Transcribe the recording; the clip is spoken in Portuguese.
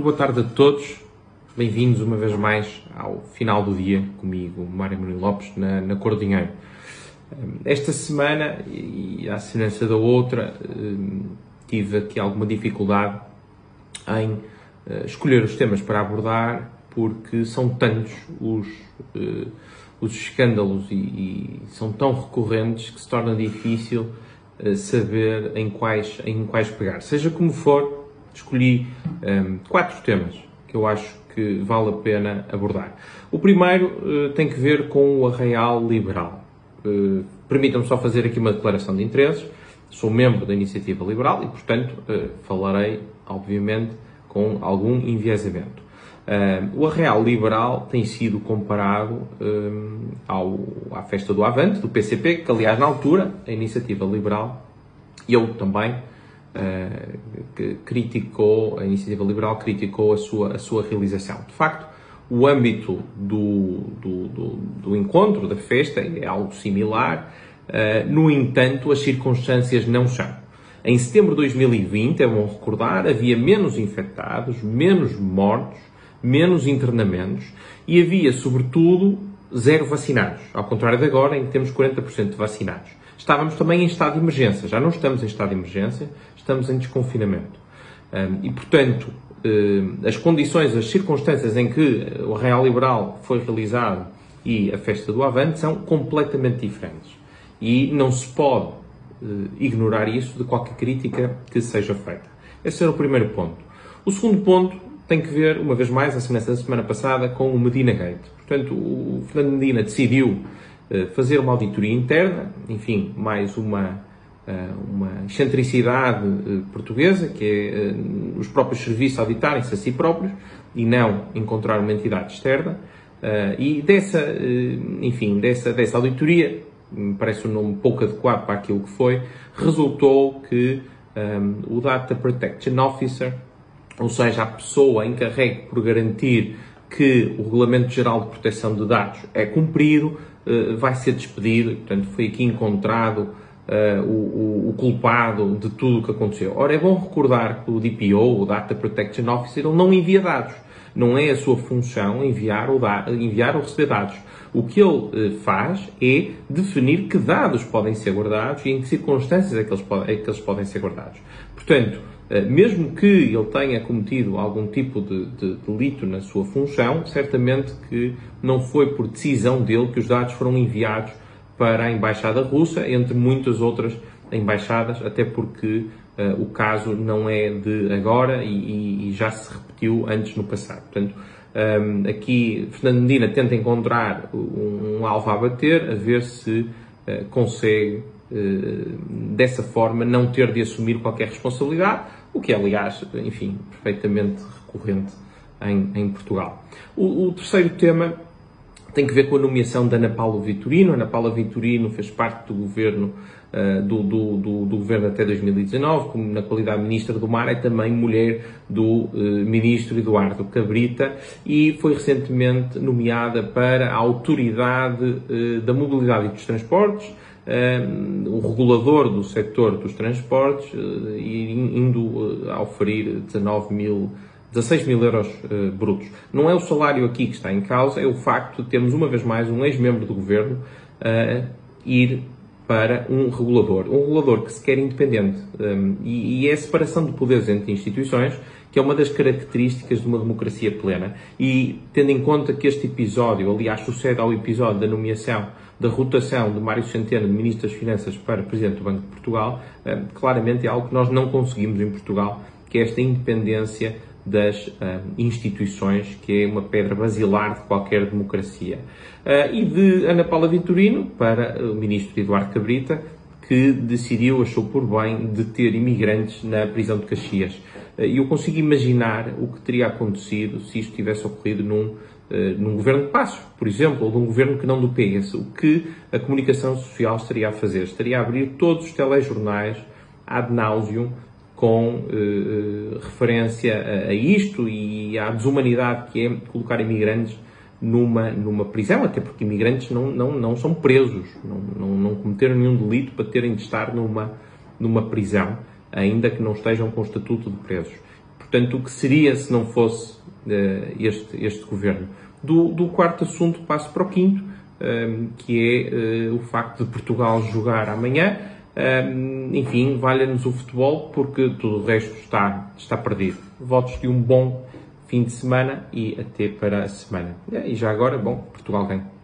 Boa tarde a todos, bem-vindos uma vez mais ao final do dia comigo, Mário Manuel Lopes, na, na Cor do Dinheiro. Esta semana, e à semelhança da outra, tive aqui alguma dificuldade em eh, escolher os temas para abordar, porque são tantos os, eh, os escândalos e, e são tão recorrentes que se torna difícil eh, saber em quais, em quais pegar. Seja como for, escolhi um, ehm, quatro temas que eu acho que vale a pena abordar. O primeiro uh, tem que ver com o arraial liberal. Uh, Permitam-me só fazer aqui uma declaração de interesses. Sou membro da Iniciativa Liberal e, portanto, uh, falarei, obviamente, com algum enviesamento. o arraial liberal tem sido comparado ao, à festa do Avante, do PCP, que, aliás, na altura, a Iniciativa Liberal, eu também, que criticou, a iniciativa liberal criticou a sua, a sua realização. De facto, o âmbito do, do, do, do encontro, da festa, é algo similar, uh, no entanto, as circunstâncias não são. Em setembro de 2020, é bom recordar, havia menos infectados, menos mortos, menos internamentos e havia, sobretudo, zero vacinados. Ao contrário de agora, em que temos 40% de vacinados. Estávamos também em estado de emergência. Já não estamos em estado de emergência, estamos em desconfinamento. E, portanto, eh, as condições, as circunstâncias em que o Real Liberal foi realizado e a festa do Avante são completamente diferentes. E não se pode eh, ignorar isso de qualquer crítica que seja feita. Esse era o primeiro ponto. O segundo ponto tem que ver, uma vez mais, a semelhança da semana passada, com o Medina Gate. Portanto, o Fernando Medina decidiu eh, fazer uma auditoria interna, enfim, mais uma, eh, uma excentricidade eh, portuguesa, que é os próprios serviços auditarem-se a si próprios e não encontrar uma entidade externa. E dessa, enfim, dessa, dessa auditoria, parece um nome pouco adequado para aquilo que foi, resultou que um, o Data Protection Officer, ou seja, a pessoa encarregue por garantir que o Regulamento Geral de Proteção de Dados é cumprido, eh, vai ser despedido. Portanto, foi aqui encontrado uh, o, o, culpado de tudo o que aconteceu. Ora, é bom recordar que o DPO, o Data Protection Officer, ele não envia dados. Não é a sua função enviar ou, da, enviar ou receber dados. O que ele uh, faz é definir que dados podem ser guardados e em que circunstâncias é que eles, é que eles podem ser guardados. Portanto, eh, mesmo que ele tenha cometido algum tipo de, de, delito na sua função, certamente que não foi por decisão dele que os dados foram enviados para a Embaixada Russa, entre muitas outras embaixadas, até porque uh, o caso não é de agora e, e, já se repetiu antes no passado. Portanto, um, ehm, aqui Fernando Medina tenta encontrar um, um alvo a bater, a ver se uh, consegue, dessa forma, não ter de assumir qualquer responsabilidade o que é, aliás, enfim, perfeitamente recorrente em, em Portugal. O, o, terceiro tema tem que ver com a nomeação da Ana Paula Vitorino. Ana Paula Vitorino fez parte do governo, uh, do, do, do, do, governo até 2019, como na qualidade de Ministra do Mar, é também mulher do uh, Ministro Eduardo Cabrita e foi recentemente nomeada para a Autoridade uh, da Mobilidade e dos Transportes, o regulador do setor dos transportes, uh, indo uh, a oferir 19 mil 16 mil euros brutos. Não é o salário aqui que está em causa, é o facto de termos uma vez mais um ex-membro do governo ir para um regulador. Um regulador que se quer independente. Um, e, e, é a separação de poderes entre instituições que é uma das características de uma democracia plena. E tendo em conta que este episódio, aliás, sucede ao episódio da nomeação da rotação de Mário Centeno de Ministro das Finanças para Presidente do Banco de Portugal, eh, claramente é algo que nós não conseguimos em Portugal, que é esta independência das uh, instituições, que é uma pedra basilar de qualquer democracia. Uh, e de Ana Paula Vitorino para o Ministro Eduardo Cabrita, que decidiu, achou por bem, deter imigrantes na prisão de Caxias. E eu consigo imaginar o que teria acontecido se isto tivesse ocorrido num eh, num governo de Passos, por exemplo, ou de um governo que não do PS, o que a comunicação social estaria a fazer? Estaria a abrir todos os telejornais ad nauseum com uh, referência a, a, isto e à desumanidade que é colocar imigrantes numa, numa prisão, até porque imigrantes não, não, não são presos, não, não, não cometeram nenhum delito para terem de estar numa, numa prisão, ainda que não estejam com o estatuto de presos. Portanto, o que seria se não fosse uh, este, este governo. Do, do, quarto assunto passo para o quinto, um, que é uh, o facto de Portugal jogar amanhã. Um, enfim, valha-nos o futebol, porque tudo o resto está, está perdido. Votos de um bom fim de semana e até para a semana. E já agora, bom, Portugal ganha.